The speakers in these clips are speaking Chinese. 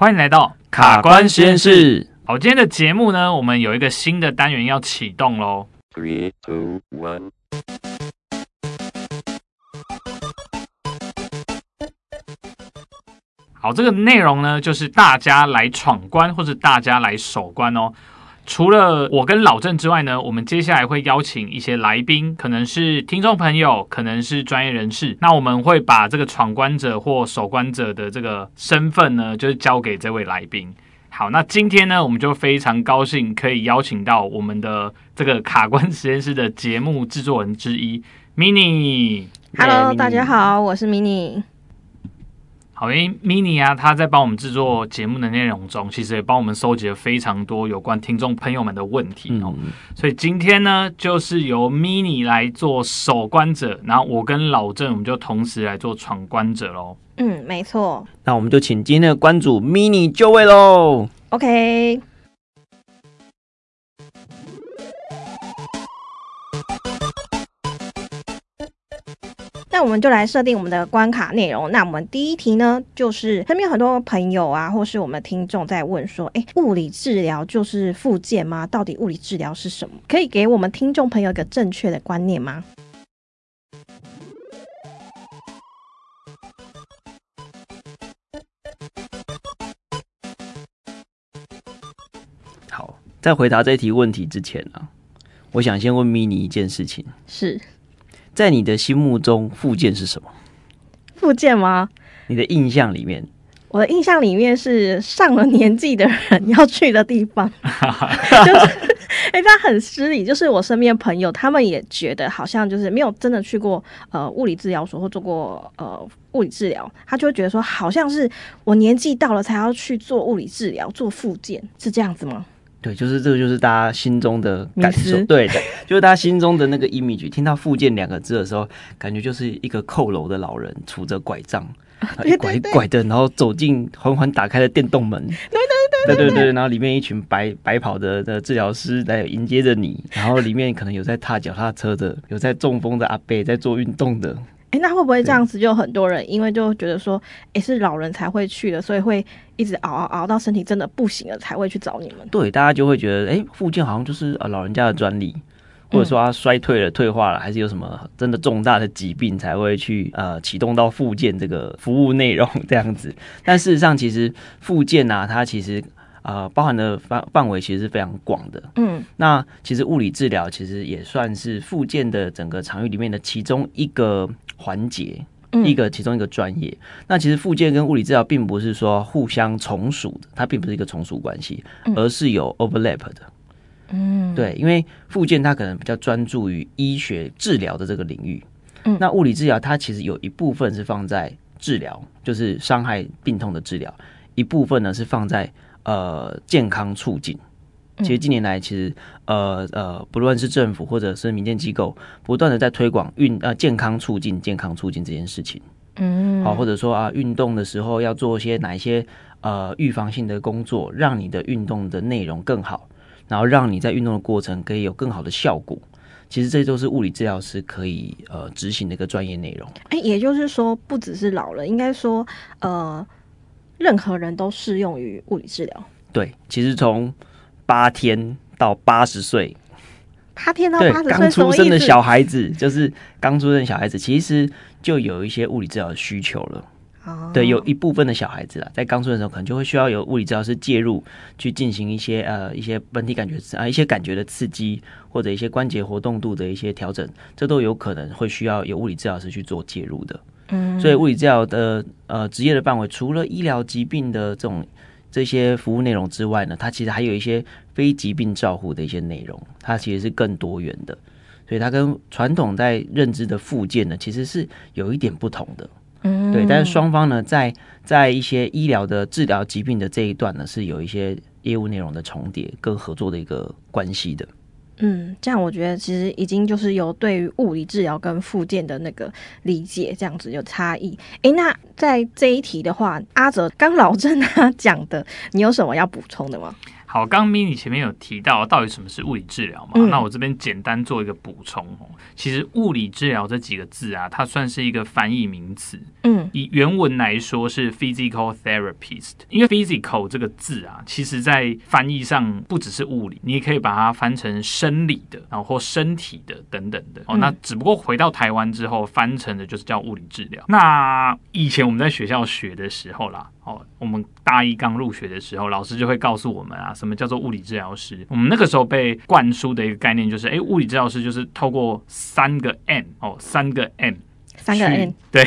欢迎来到卡关实验室。好，今天的节目呢，我们有一个新的单元要启动喽。Three, two, one。好，这个内容呢，就是大家来闯关，或者大家来守关哦。除了我跟老郑之外呢，我们接下来会邀请一些来宾，可能是听众朋友，可能是专业人士。那我们会把这个闯关者或守关者的这个身份呢，就是交给这位来宾。好，那今天呢，我们就非常高兴可以邀请到我们的这个卡关实验室的节目制作人之一，Mini。Hello，大家好，我是 Mini。好，因为 Mini 啊，他在帮我们制作节目的内容中，其实也帮我们收集了非常多有关听众朋友们的问题哦。嗯、所以今天呢，就是由 Mini 来做守关者，然后我跟老郑我们就同时来做闯关者喽。嗯，没错。那我们就请今天的关主 Mini 就位喽。OK。那我们就来设定我们的关卡内容。那我们第一题呢，就是身边有很多朋友啊，或是我们听众在问说：“哎，物理治疗就是复健吗？到底物理治疗是什么？可以给我们听众朋友一个正确的观念吗？”好，在回答这题问题之前、啊，我想先问 Mini 一件事情：是。在你的心目中，复健是什么？复健吗？你的印象里面，我的印象里面是上了年纪的人要去的地方。就是，哎、欸，他很失礼。就是我身边朋友，他们也觉得好像就是没有真的去过呃物理治疗所或做过呃物理治疗，他就会觉得说，好像是我年纪到了才要去做物理治疗、做复健，是这样子吗？对，就是这个，就是大家心中的感受。对的，就是大家心中的那个 image。听到“复健”两个字的时候，感觉就是一个佝僂的老人，杵着拐杖，一拐一拐的，然后走进缓缓打开的电动门。对对对对对，然后里面一群白白跑的的治疗师来迎接着你，然后里面可能有在踏脚踏车的，有在中风的阿伯，在做运动的。哎，那会不会这样子？就很多人因为就觉得说，哎，是老人才会去的，所以会一直熬熬熬到身体真的不行了才会去找你们。对，大家就会觉得，哎，复健好像就是啊老人家的专利，或者说他衰退了、退化了，还是有什么真的重大的疾病才会去呃启动到复健这个服务内容这样子。但事实上，其实复健啊，它其实。呃，包含的范范围其实是非常广的。嗯，那其实物理治疗其实也算是复健的整个场域里面的其中一个环节，嗯、一个其中一个专业。那其实复健跟物理治疗并不是说互相从属的，它并不是一个从属关系，而是有 overlap 的。嗯，对，因为复健它可能比较专注于医学治疗的这个领域。嗯，那物理治疗它其实有一部分是放在治疗，就是伤害病痛的治疗，一部分呢是放在。呃，健康促进，其实近年来，其实呃呃，不论是政府或者是民间机构，不断的在推广运呃健康促进、健康促进这件事情。嗯，好，或者说啊，运动的时候要做一些哪一些呃预防性的工作，让你的运动的内容更好，然后让你在运动的过程可以有更好的效果。其实这都是物理治疗师可以呃执行的一个专业内容。哎，也就是说，不只是老人，应该说呃。任何人都适用于物理治疗。对，其实从八天到八十岁，八天到八十岁，刚出生的小孩子，就是刚出生的小孩子，其实就有一些物理治疗的需求了。哦，对，有一部分的小孩子啊，在刚出生的时候，可能就会需要有物理治疗师介入，去进行一些呃一些本体感觉啊一些感觉的刺激，或者一些关节活动度的一些调整，这都有可能会需要有物理治疗师去做介入的。嗯，所以物理治疗的呃职业的范围，除了医疗疾病的这种这些服务内容之外呢，它其实还有一些非疾病照护的一些内容，它其实是更多元的。所以它跟传统在认知的附件呢，其实是有一点不同的。嗯，对。但是双方呢，在在一些医疗的治疗疾病的这一段呢，是有一些业务内容的重叠跟合作的一个关系的。嗯，这样我觉得其实已经就是有对于物理治疗跟复健的那个理解，这样子有差异。诶，那在这一题的话，阿哲刚老郑他讲的，你有什么要补充的吗？好，刚刚 Mini 前面有提到到底什么是物理治疗嘛？嗯、那我这边简单做一个补充哦。其实物理治疗这几个字啊，它算是一个翻译名词。嗯，以原文来说是 physical therapist，因为 physical 这个字啊，其实在翻译上不只是物理，你也可以把它翻成生理的，然后或身体的等等的。哦，那只不过回到台湾之后，翻成的就是叫物理治疗。那以前我们在学校学的时候啦，哦，我们大一刚入学的时候，老师就会告诉我们啊。什么叫做物理治疗师？我们那个时候被灌输的一个概念就是，哎，物理治疗师就是透过三个 M 哦，三个 M，三个 M，对，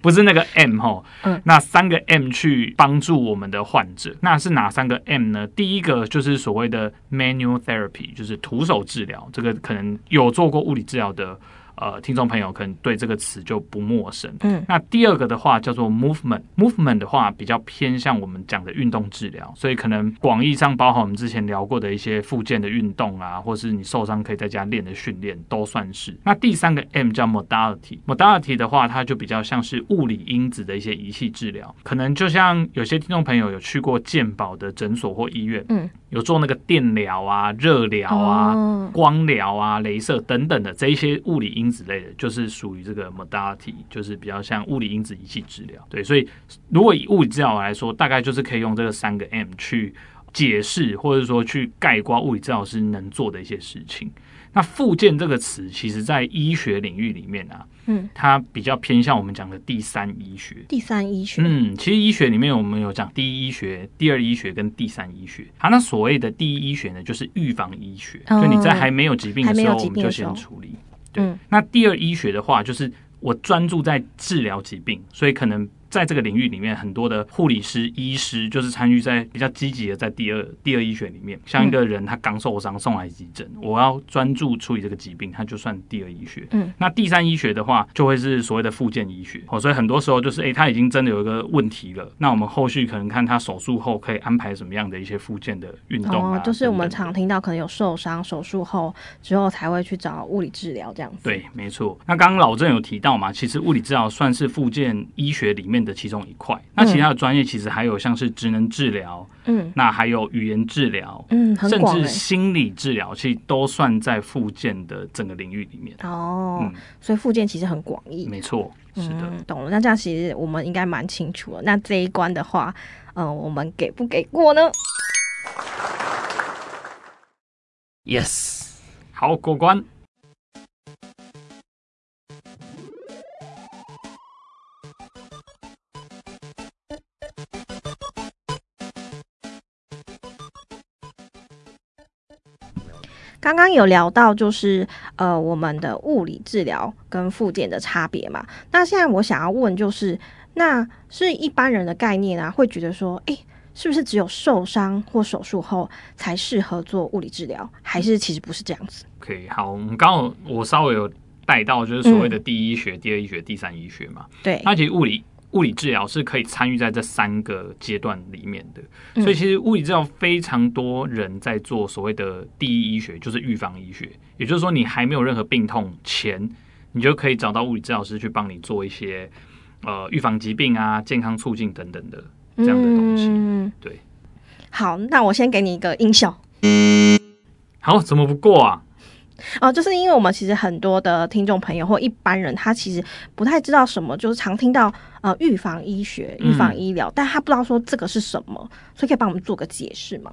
不是那个 M 哦，嗯，那三个 M 去帮助我们的患者，那是哪三个 M 呢？第一个就是所谓的 Manual Therapy，就是徒手治疗，这个可能有做过物理治疗的。呃，听众朋友可能对这个词就不陌生。嗯，那第二个的话叫做 movement，movement 的话比较偏向我们讲的运动治疗，所以可能广义上包含我们之前聊过的一些复健的运动啊，或是你受伤可以在家练的训练都算是。那第三个 M 叫 modality，modality 的话它就比较像是物理因子的一些仪器治疗，可能就像有些听众朋友有去过健保的诊所或医院，嗯，有做那个电疗啊、热疗啊、哦、光疗啊、镭射等等的这一些物理因子类的，就是属于这个 modality，就是比较像物理因子仪器治疗。对，所以如果以物理治疗来说，大概就是可以用这个三个 M 去解释，或者说去概括物理治疗师能做的一些事情。那附件这个词，其实在医学领域里面啊，嗯，它比较偏向我们讲的第三医学。第三医学，嗯，其实医学里面我们有讲第一医学、第二医学跟第三医学。好，那所谓的第一医学呢，就是预防医学，就你在还没有疾病的时候，我们就先处理。对，嗯，那第二医学的话，就是我专注在治疗疾病，所以可能在这个领域里面，很多的护理师、医师就是参与在比较积极的在第二第二医学里面。像一个人他刚受伤送来急诊，我要专注处理这个疾病，他就算第二医学。嗯，那第三医学的话，就会是所谓的附件医学。哦，所以很多时候就是，哎，他已经真的有一个问题了，那我们后续可能看他手术后可以安排什么样的一些附件的运动啊。哦，就是我们常听到可能有受伤手术后之后才会去找物理治疗这样子。对，没错。那刚刚老郑有提到嘛，其实物理治疗算是附件医学里面的其中一块。那其他的专业其实还有像是职能治疗，嗯，那还有语言治疗，嗯，欸，甚至心理治疗，其实都算在复健的整个领域里面。哦，嗯，所以复健其实很广义。没错，是的，嗯，懂了。那这样其实我们应该蛮清楚了。那这一关的话，嗯、呃，我们给不给过呢？Yes，好，过关。刚刚有聊到，就是呃，我们的物理治疗跟复健的差别嘛。那现在我想要问，就是那是一般人的概念啊，会觉得说，诶，是不是只有受伤或手术后才适合做物理治疗？还是其实不是这样子？OK，好，我们刚好我稍微有带到，就是所谓的第一医学、嗯、第二医学、第三医学嘛。对，那其实物理。物理治疗是可以参与在这三个阶段里面的，所以其实物理治疗非常多人在做所谓的第一医学，就是预防医学。也就是说，你还没有任何病痛前，你就可以找到物理治疗师去帮你做一些呃预防疾病啊、健康促进等等的这样的东西。嗯，对。好，那我先给你一个音效。好，怎么不过啊？哦，就是因为我们其实很多的听众朋友或一般人，他其实不太知道什么，就是常听到呃预防医学、预防医疗，嗯，但他不知道说这个是什么，所以可以帮我们做个解释吗？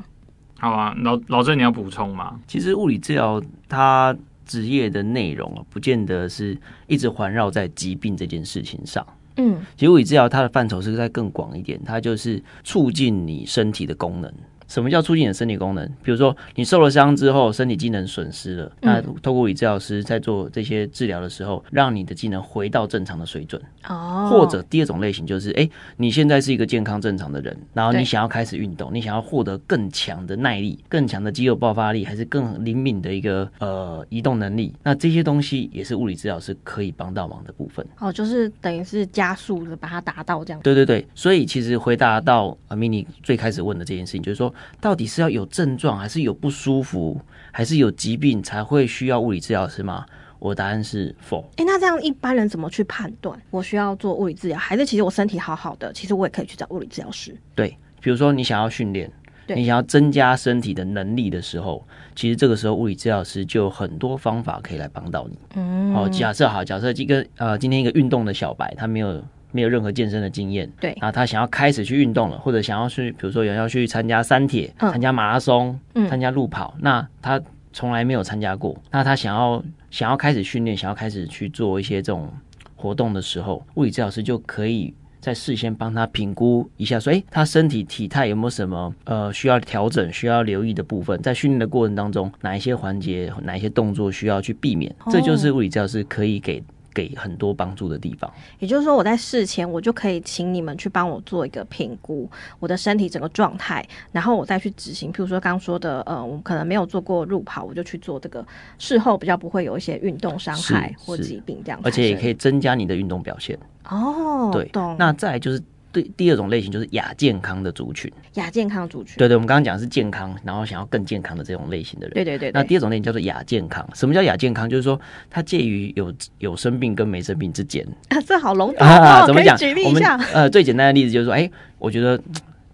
好啊，老老郑你要补充吗？其实物理治疗它职业的内容啊，不见得是一直环绕在疾病这件事情上。嗯，其实物理治疗它的范畴是在更广一点，它就是促进你身体的功能。什么叫促进你的身体功能？比如说你受了伤之后，身体机能损失了，那透过物理治疗师在做这些治疗的时候，让你的机能回到正常的水准。哦。或者第二种类型就是，哎，你现在是一个健康正常的人，然后你想要开始运动，你想要获得更强的耐力、更强的肌肉爆发力，还是更灵敏的一个呃移动能力？那这些东西也是物理治疗师可以帮到忙的部分。哦，就是等于是加速的把它达到这样。对对对，所以其实回答到阿米尼最开始问的这件事情，就是说。到底是要有症状，还是有不舒服，还是有疾病才会需要物理治疗师吗？我答案是否。哎、欸，那这样一般人怎么去判断我需要做物理治疗，还是其实我身体好好的，其实我也可以去找物理治疗师？对，比如说你想要训练，你想要增加身体的能力的时候，其实这个时候物理治疗师就有很多方法可以来帮到你。嗯，好，假设好，假设一个呃，今天一个运动的小白，他没有没有任何健身的经验，对，然后他想要开始去运动了，或者想要去，比如说有人要去参加三铁、参、嗯、加马拉松、参、嗯、加路跑，那他从来没有参加过，那他想要想要开始训练，想要开始去做一些这种活动的时候，物理治疗师就可以。在事先帮他评估一下，说，诶，他身体体态有没有什么呃需要调整、需要留意的部分？在训练的过程当中，哪一些环节、哪一些动作需要去避免？哦、这就是物理治疗师可以给。给很多帮助的地方，也就是说，我在事前我就可以请你们去帮我做一个评估，我的身体整个状态，然后我再去执行。譬如说刚刚说的，呃，我们可能没有做过路跑，我就去做这个，事后比较不会有一些运动伤害或疾病这样，而且也可以增加你的运动表现。哦，对，懂。那再来就是。对，第二种类型就是亚健康的族群。亚健康族群，对对，我们刚刚讲的是健康，然后想要更健康的这种类型的人。对对对，对。那第二种类型叫做亚健康。什么叫亚健康？就是说它介于有有生病跟没生病之间。啊，这好笼统 啊！怎么讲？举例一下。呃，最简单的例子就是说，哎，我觉得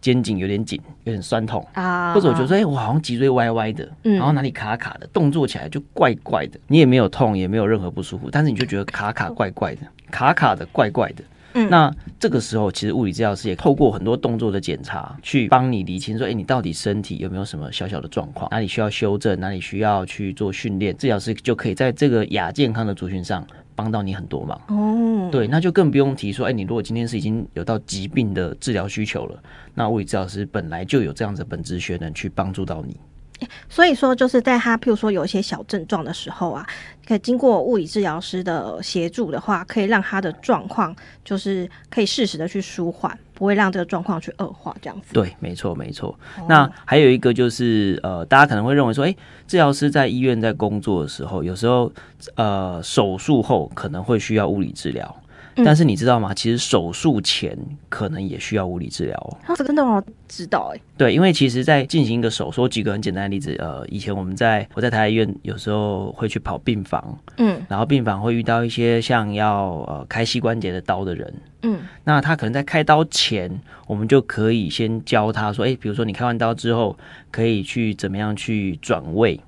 肩颈有点紧，有点酸痛啊，或者我觉得说，哎，我好像脊椎歪歪的，然后哪里卡卡的，动作起来就怪怪的。你也没有痛，也没有任何不舒服，但是你就觉得卡卡怪怪的，卡卡的怪怪的。嗯，那这个时候，其实物理治疗师也透过很多动作的检查，去帮你理清说，哎，你到底身体有没有什么小小的状况，哪里需要修正，哪里需要去做训练，治疗师就可以在这个亚健康的族群上帮到你很多忙。哦，对，那就更不用提说，哎，你如果今天是已经有到疾病的治疗需求了，那物理治疗师本来就有这样子的本职学能去帮助到你。所以说，就是在他譬如说有一些小症状的时候啊，可以经过物理治疗师的协助的话，可以让他的状况就是可以适时的去舒缓，不会让这个状况去恶化，这样子。对，没错，没错。那还有一个就是，呃，大家可能会认为说，诶，治疗师在医院在工作的时候，有时候，呃，手术后可能会需要物理治疗。但是你知道吗？其实手术前可能也需要物理治疗哦。这真的吗？知道哎。对，因为其实，在进行一个手术，举个很简单的例子，呃，以前我们在我在台大医院有时候会去跑病房，嗯，然后病房会遇到一些像要呃开膝关节的刀的人，嗯，那他可能在开刀前，我们就可以先教他说，哎，比如说你开完刀之后，可以去怎么样去转位，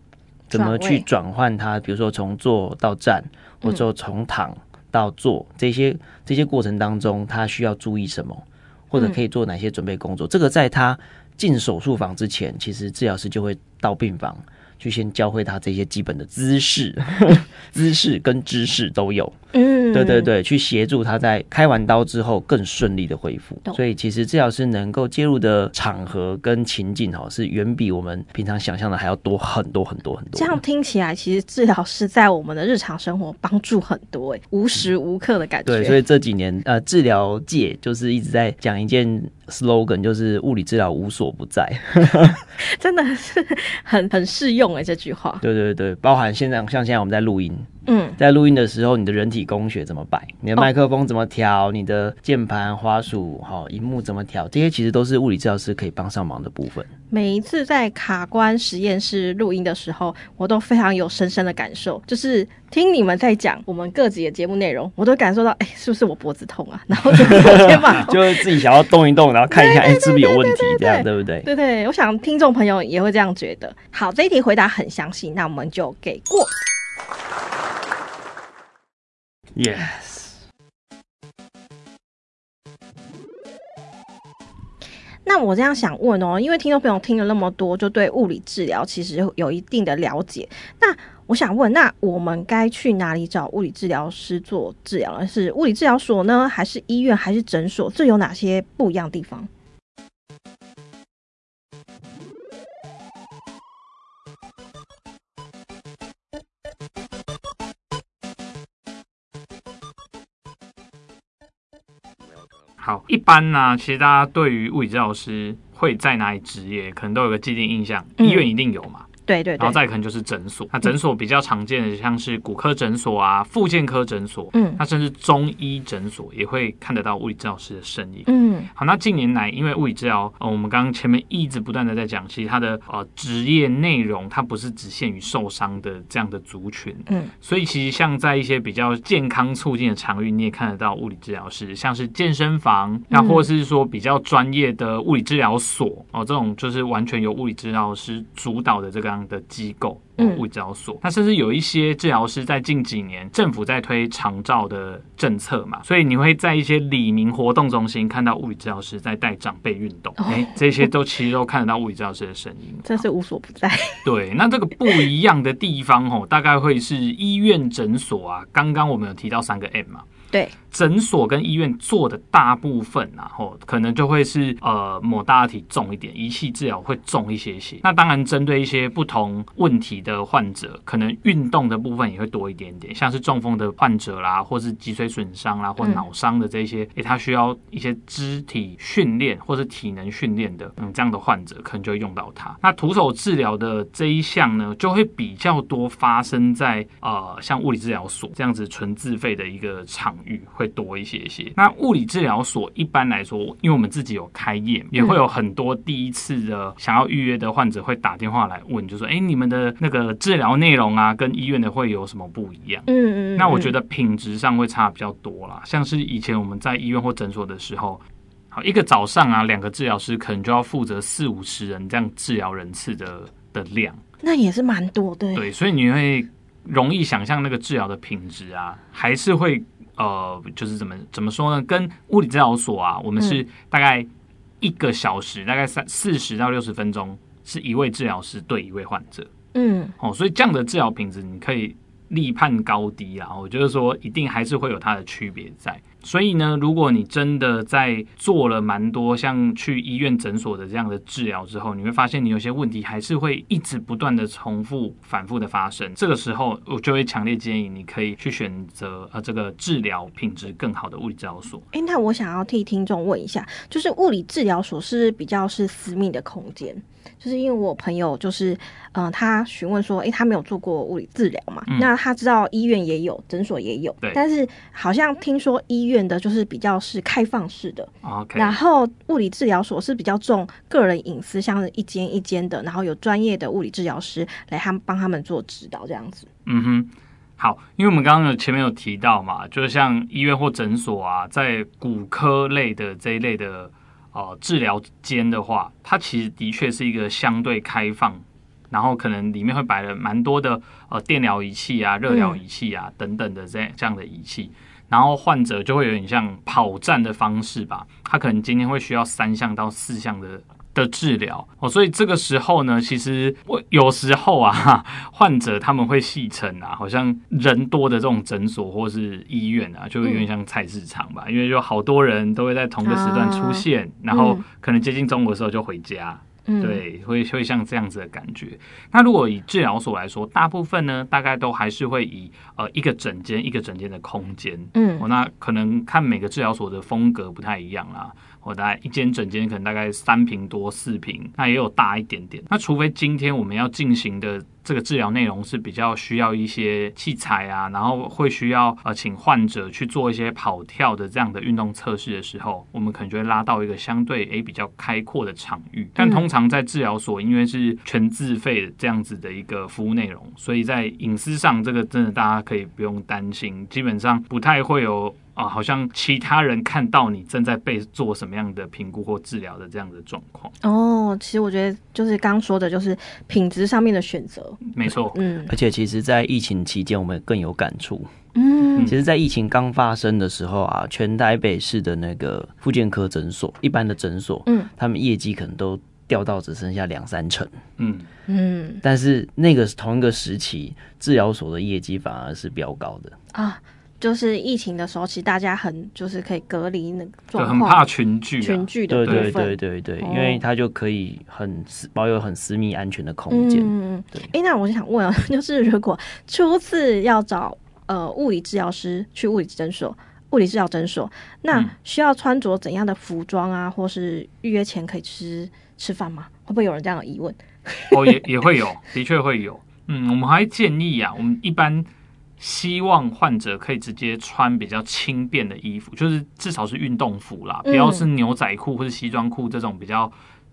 怎么去转换他，比如说从坐到站，或者说从躺。到做这些这些过程当中，他需要注意什么，或者可以做哪些准备工作？嗯、这个在他进手术房之前，其实治疗师就会到病房去先教会他这些基本的姿势、姿势跟知识都有。嗯，对对对，去协助他在开完刀之后更顺利的恢复。所以其实治疗师能够介入的场合跟情境哈，是远比我们平常想象的还要多很多很多很多。这样听起来，其实治疗师在我们的日常生活帮助很多哎，无时无刻的感觉。对，所以这几年呃，治疗界就是一直在讲一件 slogan，就是物理治疗无所不在，真的是很很适用哎这句话。对对对，包含现在像现在我们在录音。嗯，在录音的时候，你的人体工学怎么摆？你的麦克风怎么调？你的键盘、花鼠、好，荧幕怎么调？这些其实都是物理治疗师可以帮上忙的部分。每一次在卡关实验室录音的时候，我都非常有深深的感受，就是听你们在讲我们各自的节目内容，我都感受到，哎、欸，是不是我脖子痛啊？然后就肩膀痛，就是自己想要动一动，然后看一下，哎、欸，是不是有问题？这样对不对？对对，我想听众朋友也会这样觉得。好，这一题回答很详细，那我们就给过。Yes。那我这样想问哦，因为听众朋友听了那么多，就对物理治疗其实有一定的了解。那我想问，那我们该去哪里找物理治疗师做治疗呢？是物理治疗所呢，还是医院，还是诊所？这有哪些不一样地方？一般呢、啊，其实大家对于物理治疗师会在哪里执业，可能都有个既定印象，医院一定有嘛，对对对，然后再可能就是诊所。那诊所比较常见的像是骨科诊所啊、复健科诊所，嗯，那甚至中医诊所也会看得到物理治疗师的身影。嗯，好，那近年来因为物理治疗，呃，我们刚刚前面一直不断的在讲，其实它的呃职业内容它不是只限于受伤的这样的族群，嗯，所以其实像在一些比较健康促进的场域，你也看得到物理治疗师，像是健身房，那或者是说比较专业的物理治疗所哦，这种就是完全由物理治疗师主导的这个样的机构。物理治疗所，那甚至有一些治疗师在近几年政府在推长照的政策嘛，所以你会在一些里明活动中心看到物理治疗师在带长辈运动，哎、欸，这些都其实都看得到物理治疗师的身影，真是无所不在。对，那这个不一样的地方哦，大概会是医院诊所啊。刚刚我们有提到三个 M 嘛。对，诊所跟医院做的大部分然后可能就会是呃，某大体重一点，仪器治疗会重一些些。那当然，针对一些不同问题的患者，可能运动的部分也会多一点点，像是中风的患者啦，或是脊髓损伤啦，或脑伤的这些，诶、嗯，他需要一些肢体训练或是体能训练的，嗯，这样的患者可能就会用到它。那徒手治疗的这一项呢，就会比较多发生在呃，像物理治疗所这样子纯自费的一个场。会多一些些。那物理治疗所一般来说，因为我们自己有开业，也会有很多第一次的想要预约的患者会打电话来问，就说：“哎，你们的那个治疗内容啊，跟医院的会有什么不一样？”嗯嗯。那我觉得品质上会差比较多啦。像是以前我们在医院或诊所的时候，好一个早上啊，两个治疗师可能就要负责四五十人这样治疗人次的的量，那也是蛮多的。对，所以你会容易想象那个治疗的品质啊，还是会。呃，就是怎么怎么说呢？跟物理治疗所啊，我们是大概一个小时，嗯、大概三四十到六十分钟，是一位治疗师对一位患者。嗯，哦，所以这样的治疗品质，你可以立判高低啊。我觉得说，一定还是会有它的区别在。所以呢，如果你真的在做了蛮多像去医院诊所的这样的治疗之后，你会发现你有些问题还是会一直不断的重复、反复的发生。这个时候，我就会强烈建议你可以去选择呃这个治疗品质更好的物理治疗所。哎，那我想要替听众问一下，就是物理治疗所是比较是私密的空间？就是因为我朋友就是，嗯、呃，他询问说，诶、欸，他没有做过物理治疗嘛？嗯、那他知道医院也有，诊所也有，对。但是好像听说医院的就是比较是开放式的，OK。然后物理治疗所是比较重个人隐私，像是一间一间的，然后有专业的物理治疗师来他们帮他们做指导这样子。嗯哼，好，因为我们刚刚有前面有提到嘛，就是像医院或诊所啊，在骨科类的这一类的。呃，治疗间的话，它其实的确是一个相对开放，然后可能里面会摆了蛮多的呃电疗仪器啊、热疗仪器啊、嗯、等等的这这样的仪器，然后患者就会有点像跑站的方式吧，他可能今天会需要三项到四项的。的治疗。哦，所以这个时候呢，其实我有时候啊，患者他们会戏称啊，好像人多的这种诊所或是医院啊，就会有点像菜市场吧，嗯、因为就好多人都会在同个时段出现，啊、然后可能接近中午的时候就回家，嗯、对，会会像这样子的感觉。那如果以治疗所来说，大部分呢，大概都还是会以呃一个整间一个整间的空间，嗯，哦，那可能看每个治疗所的风格不太一样啦。我大概一间整间可能大概三平多四平，那也有大一点点。那除非今天我们要进行的这个治疗内容是比较需要一些器材啊，然后会需要呃请患者去做一些跑跳的这样的运动测试的时候，我们可能就会拉到一个相对诶比较开阔的场域。但通常在治疗所，因为是全自费的这样子的一个服务内容，所以在隐私上这个真的大家可以不用担心，基本上不太会有。啊、哦，好像其他人看到你正在被做什么样的评估或治疗的这样的状况。哦，其实我觉得就是刚说的，就是品质上面的选择。没错，嗯，而且其实，在疫情期间，我们更有感触。嗯，其实，在疫情刚发生的时候啊，全台北市的那个复健科诊所，一般的诊所，嗯，他们业绩可能都掉到只剩下两三成。嗯嗯，但是那个同一个时期，治疗所的业绩反而是飙高的啊。就是疫情的时候，其实大家很就是可以隔离那个状况，很怕群聚、啊，群聚的部分，对对对对对，因为他就可以很保有很私密安全的空间。嗯对。哎、欸，那我就想问啊，就是如果初次要找呃物理治疗师去物理诊所、物理治疗诊所，那需要穿着怎样的服装啊，或是预约前可以吃吃饭吗？会不会有人这样的疑问？哦，也也会有，的确会有。嗯，我们还建议啊，我们一般希望患者可以直接穿比较轻便的衣服，就是至少是运动服啦，不要是牛仔裤或者西装裤这种比较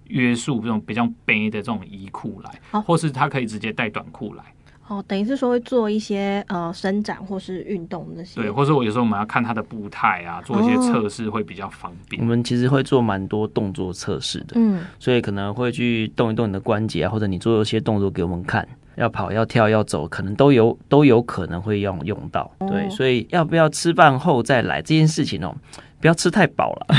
约束、这种比较背的这种衣裤来，或是他可以直接带短裤来。哦，等于是说会做一些呃伸展或是运动那些，对，或者我有时候我们要看他的步态啊，做一些测试会比较方便。我们其实会做蛮多动作测试的，嗯，所以可能会去动一动你的关节啊，或者你做一些动作给我们看，要跑、要跳、要走，可能都有都有可能会用用到。对，所以要不要吃饭后再来这件事情哦，不要吃太饱了，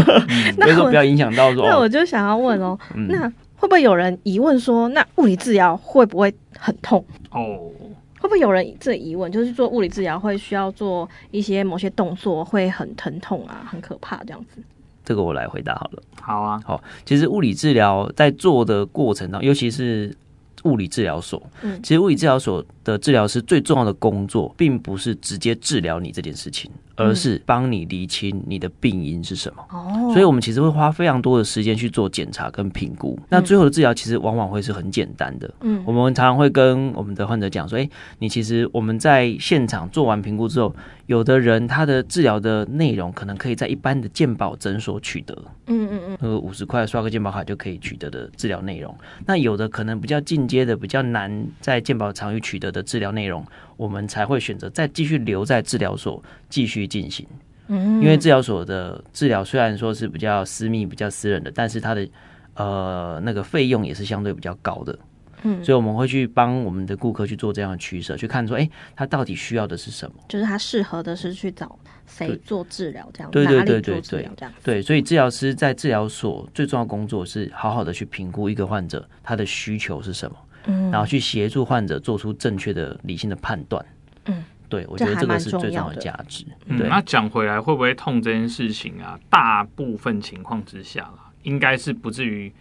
所以说不要影响到说。那我就想要问哦，那。会不会有人疑问说，那物理治疗会不会很痛？哦，oh. 会不会有人这疑问，就是做物理治疗会需要做一些某些动作会很疼痛啊，很可怕这样子？这个我来回答好了。好啊，好，其实物理治疗在做的过程当中，尤其是物理治疗所，嗯，其实物理治疗所的治疗师最重要的工作，并不是直接治疗你这件事情。而是帮你厘清你的病因是什么，哦，所以我们其实会花非常多的时间去做检查跟评估。那最后的治疗其实往往会是很简单的，嗯，我们常常会跟我们的患者讲说，诶，你其实我们在现场做完评估之后，有的人他的治疗的内容可能可以在一般的健保诊所取得，嗯嗯嗯，呃，五十块刷个健保卡就可以取得的治疗内容。那有的可能比较进阶的、比较难在健保场域取得的治疗内容。我们才会选择再继续留在治疗所继续进行，嗯，因为治疗所的治疗虽然说是比较私密、比较私人的，但是它的呃那个费用也是相对比较高的，嗯，所以我们会去帮我们的顾客去做这样的取舍，去看说，哎，他到底需要的是什么？就是他适合的是去找谁做治疗这样，对对对对对，对，所以治疗师在治疗所最重要的工作是好好的去评估一个患者他的需求是什么。嗯，然后去协助患者做出正确的理性的判断。嗯，对，我觉得这个是最重要的价值。嗯，那讲回来，会不会痛这件事情啊？大部分情况之下啦，应该是不至于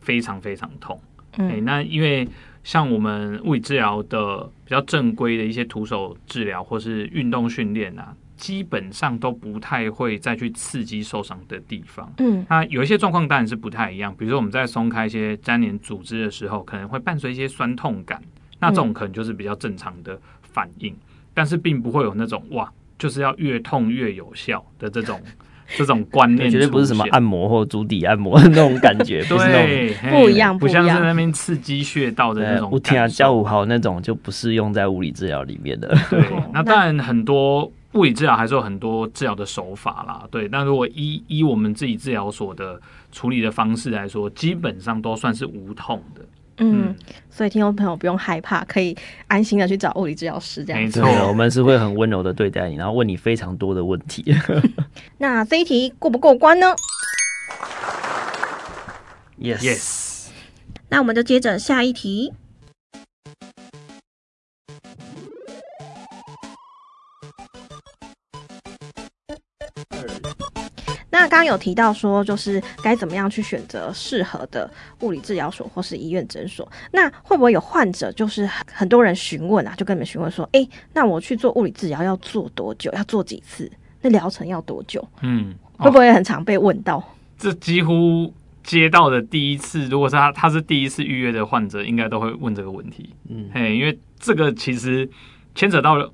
非常非常痛。嗯，欸，那因为像我们物理治疗的比较正规的一些徒手治疗或是运动训练啊。基本上都不太会再去刺激受伤的地方。嗯，那有一些状况当然是不太一样，比如说我们在松开一些粘连组织的时候，可能会伴随一些酸痛感，那这种可能就是比较正常的反应，嗯、但是并不会有那种哇，就是要越痛越有效的这种 这种观念，绝对不是什么按摩或足底按摩的那种感觉，对，不一样，不像是那边刺激穴道的那种。我听啊，教五号那种就不是用在物理治疗里面的。对，那当然很多。物理治疗还是有很多治疗的手法啦，对。但如果依依我们自己治疗所的处理的方式来说，基本上都算是无痛的。嗯，嗯，所以听众朋友不用害怕，可以安心的去找物理治疗师这样子。没错，我们是会很温柔的对待你，然后问你非常多的问题。那这一题过不过关呢？Yes。Yes。那我们就接着下一题。刚有提到说，就是该怎么样去选择适合的物理治疗所或是医院诊所。那会不会有患者，就是很多人询问啊，就跟你们询问说，哎、那我去做物理治疗要做多久？要做几次？那疗程要多久？嗯，会不会很常被问到？这几乎接到的第一次，如果是他他是第一次预约的患者，应该都会问这个问题。嗯，嘿，因为这个其实牵扯到了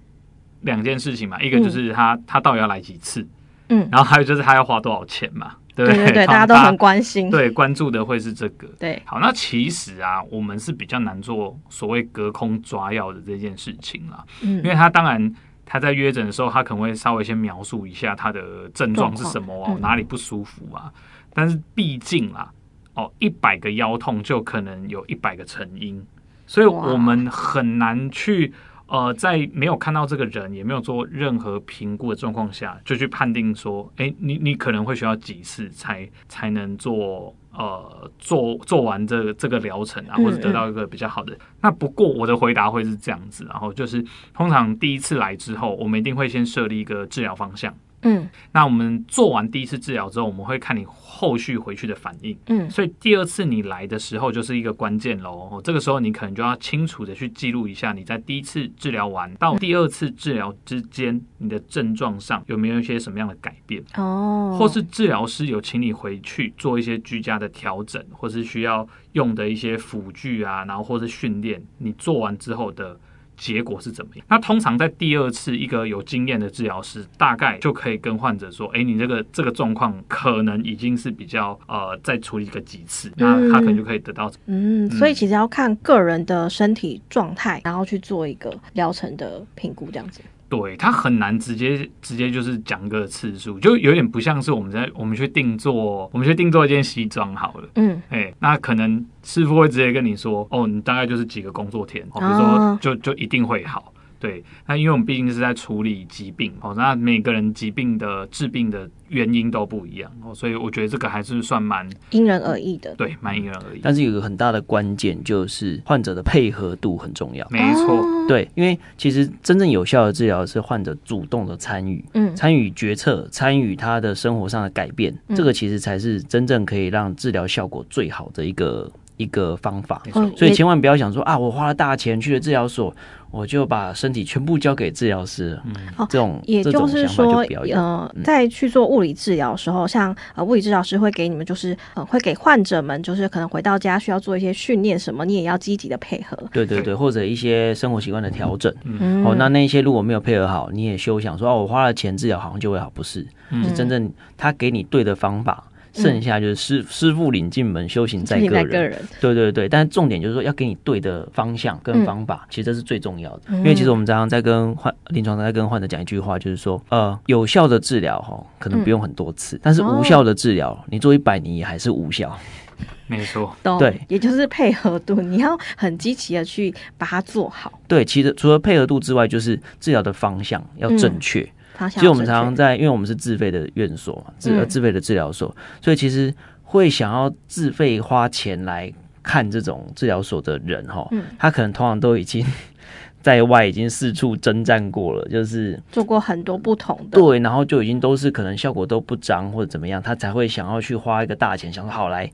两件事情嘛，一个就是他、他到底要来几次。嗯，然后还有就是他要花多少钱嘛，对不对？对对对，大家都很关心。对，关注的会是这个。对，好，那其实啊，我们是比较难做所谓隔空抓药的这件事情啦。嗯，因为他当然他在约诊的时候，他可能会稍微先描述一下他的症状是什么哦，哪里不舒服啊。但是毕竟啦，哦，一百个腰痛就可能有一百个成因，所以我们很难去。呃，在没有看到这个人，也没有做任何评估的状况下，就去判定说，哎，你你可能会需要几次才才能做呃做做完这个这个疗程啊，或者得到一个比较好的。嗯嗯。那不过我的回答会是这样子，然后就是通常第一次来之后，我们一定会先设立一个治疗方向。嗯，那我们做完第一次治疗之后，我们会看你后续回去的反应。嗯，所以第二次你来的时候就是一个关键喽。哦这个时候你可能就要清楚的去记录一下你在第一次治疗完到第二次治疗之间，你的症状上有没有一些什么样的改变？哦，或是治疗师有请你回去做一些居家的调整，或是需要用的一些辅具啊，然后或是训练，你做完之后的。结果是怎么样？那通常在第二次，一个有经验的治疗师大概就可以跟患者说：“哎，你这个这个状况可能已经是比较呃，再处理个几次，那他可能就可以得到嗯。嗯，所以其实要看个人的身体状态，然后去做一个疗程的评估，这样子。对，他很难直接直接就是讲个次数，就有点不像是我们在我们去定做，我们去定做一件西装好了。嗯，哎，那可能师傅会直接跟你说：“哦，你大概就是几个工作天，哦，比如说就就一定会好。”对，那因为我们毕竟是在处理疾病哦，那每个人疾病的治病的原因都不一样哦，所以我觉得这个还是算蛮因人而异的。对，蛮因人而异。但是有一个很大的关键就是患者的配合度很重要。没错，对，因为其实真正有效的治疗是患者主动的参与，嗯，参与决策，参与他的生活上的改变，嗯，这个其实才是真正可以让治疗效果最好的一个一个方法。所以千万不要想说啊，我花了大钱去了治疗所。我就把身体全部交给治疗师。嗯，这种也就是说，呃，在去做物理治疗的时候，像呃物理治疗师会给你们，就是呃会给患者们，就是可能回到家需要做一些训练什么，你也要积极的配合。对对对，或者一些生活习惯的调整。嗯，哦，那那些如果没有配合好，你也休想说哦，我花了钱治疗好像就会好，不是？是真正他给你对的方法。剩下就是师师傅领进门，修行在个人。个人对对对，但是重点就是说要给你对的方向跟方法，嗯、其实这是最重要的。嗯、因为其实我们常常在跟患临床上在跟患者讲一句话，就是说，呃，有效的治疗哈，可能不用很多次，嗯、但是无效的治疗，你做一百年也还是无效。没错，对，也就是配合度，你要很积极的去把它做好。对，其实除了配合度之外，就是治疗的方向要正确。嗯其实我们常常在，因为我们是自费的院所嘛，自呃自费的治疗所，嗯、所以其实会想要自费花钱来看这种治疗所的人哈，嗯、他可能通常都已经 在外已经四处征战过了，就是做过很多不同的，对，然后就已经都是可能效果都不彰或者怎么样，他才会想要去花一个大钱，想说好来。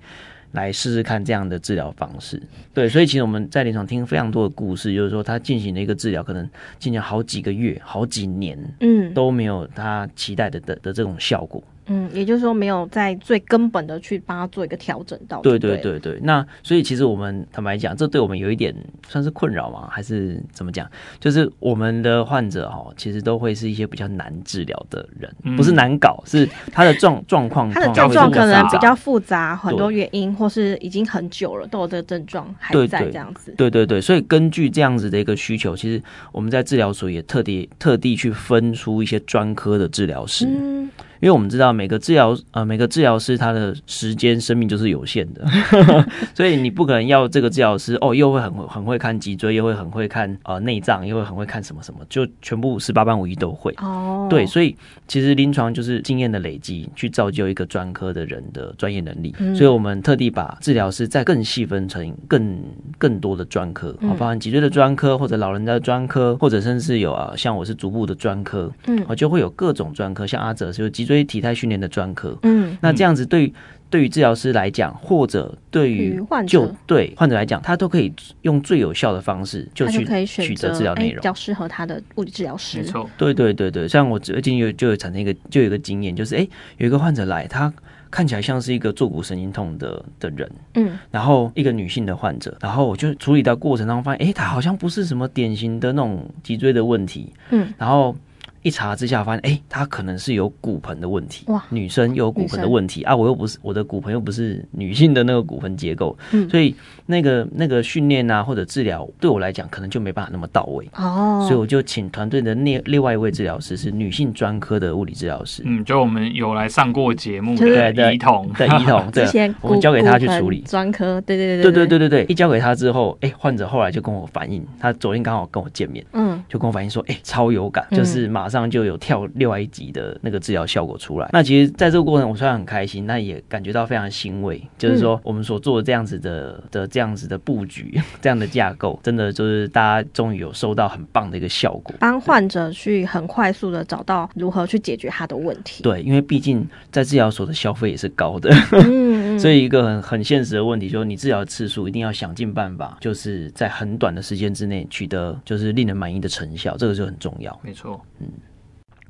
来试试看这样的治疗方式，对，所以其实我们在临床听非常多的故事，就是说他进行了一个治疗，可能进行好几个月、好几年，嗯，都没有他期待的的的这种效果。嗯，也就是说没有在最根本的去帮他做一个调整到。对对对对，那所以其实我们坦白讲，这对我们有一点算是困扰吗？还是怎么讲？就是我们的患者哈，其实都会是一些比较难治疗的人，嗯、不是难搞，是他的状状况，他的症状可能比较复杂，很多原因，或是已经很久了都有这个症状还在这样子。对对对，所以根据这样子的一个需求，其实我们在治疗所也特地特地去分出一些专科的治疗师。嗯因为我们知道每个治疗呃每个治疗师他的时间生命就是有限的，所以你不可能要这个治疗师哦又会很很会看脊椎，又会很会看呃内脏，又会很会看什么什么，就全部十八般武艺都会。哦，对，所以其实临床就是经验的累积，去造就一个专科的人的专业能力。嗯、所以我们特地把治疗师再更细分成更更多的专科，啊，包含脊椎的专科，或者老人家的专科，或者甚至有啊像我是足部的专科，嗯，就会有各种专科，像阿泽是脊椎。所以体态训练的专科，嗯，那这样子对于对于治疗师来讲，或者对于患者。对患者来讲，他都可以用最有效的方式就去取得治疗内容，比较适合他的物理治疗师。没错，对对对对，像我最近有就有产生一个就有一个经验，就是哎、欸，有一个患者来，他看起来像是一个坐骨神经痛的的人，嗯，然后一个女性的患者，然后我就处理到过程当中发现，哎、欸，他好像不是什么典型的那种脊椎的问题，嗯，然后。一查之下发现，哎、欸，她可能是有骨盆的问题。哇，女生有骨盆的问题啊！我又不是我的骨盆又不是女性的那个骨盆结构，嗯，所以那个那个训练啊或者治疗对我来讲可能就没办法那么到位。哦。所以我就请团队的另另外一位治疗师是女性专科的物理治疗师，嗯，就我们有来上过节目的仪彤，对仪彤，对，我们交给他去处理。专科，对对对对对对对。对，一交给他之后，哎、欸，患者后来就跟我反映，他昨天刚好跟我见面，嗯，就跟我反映说，哎、欸，超有感，就是马上就有跳另外一级的那个治疗效果出来。嗯、那其实在这个过程，我虽然很开心，那也感觉到非常欣慰，就是说我们所做的这样子的的这样子的布局，这样的架构，真的就是大家终于有收到很棒的一个效果，帮患者去很快速的找到如何去解决他的问题。对，因为毕竟在治疗所的消费也是高的，嗯，所以一个很很现实的问题就是，你治疗次数一定要想尽办法，就是在很短的时间之内取得就是令人满意的成效，这个就很重要。没错，嗯。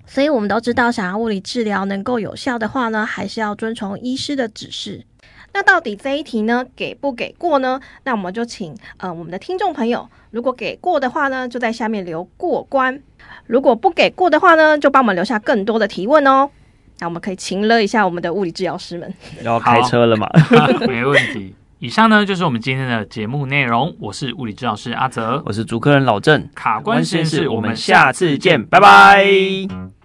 所以我们都知道，想要物理治疗能够有效的话呢，还是要遵从医师的指示。那到底这一题呢，给不给过呢？那我们就请呃我们的听众朋友，如果给过的话呢，就在下面留过关；如果不给过的话呢，就帮我们留下更多的提问哦。那我们可以请了一下我们的物理治疗师们，要开车了嘛？没问题。以上呢就是我们今天的节目内容。我是物理治疗师阿泽，我是主科人老郑，卡关实验室，我们下次见，拜拜。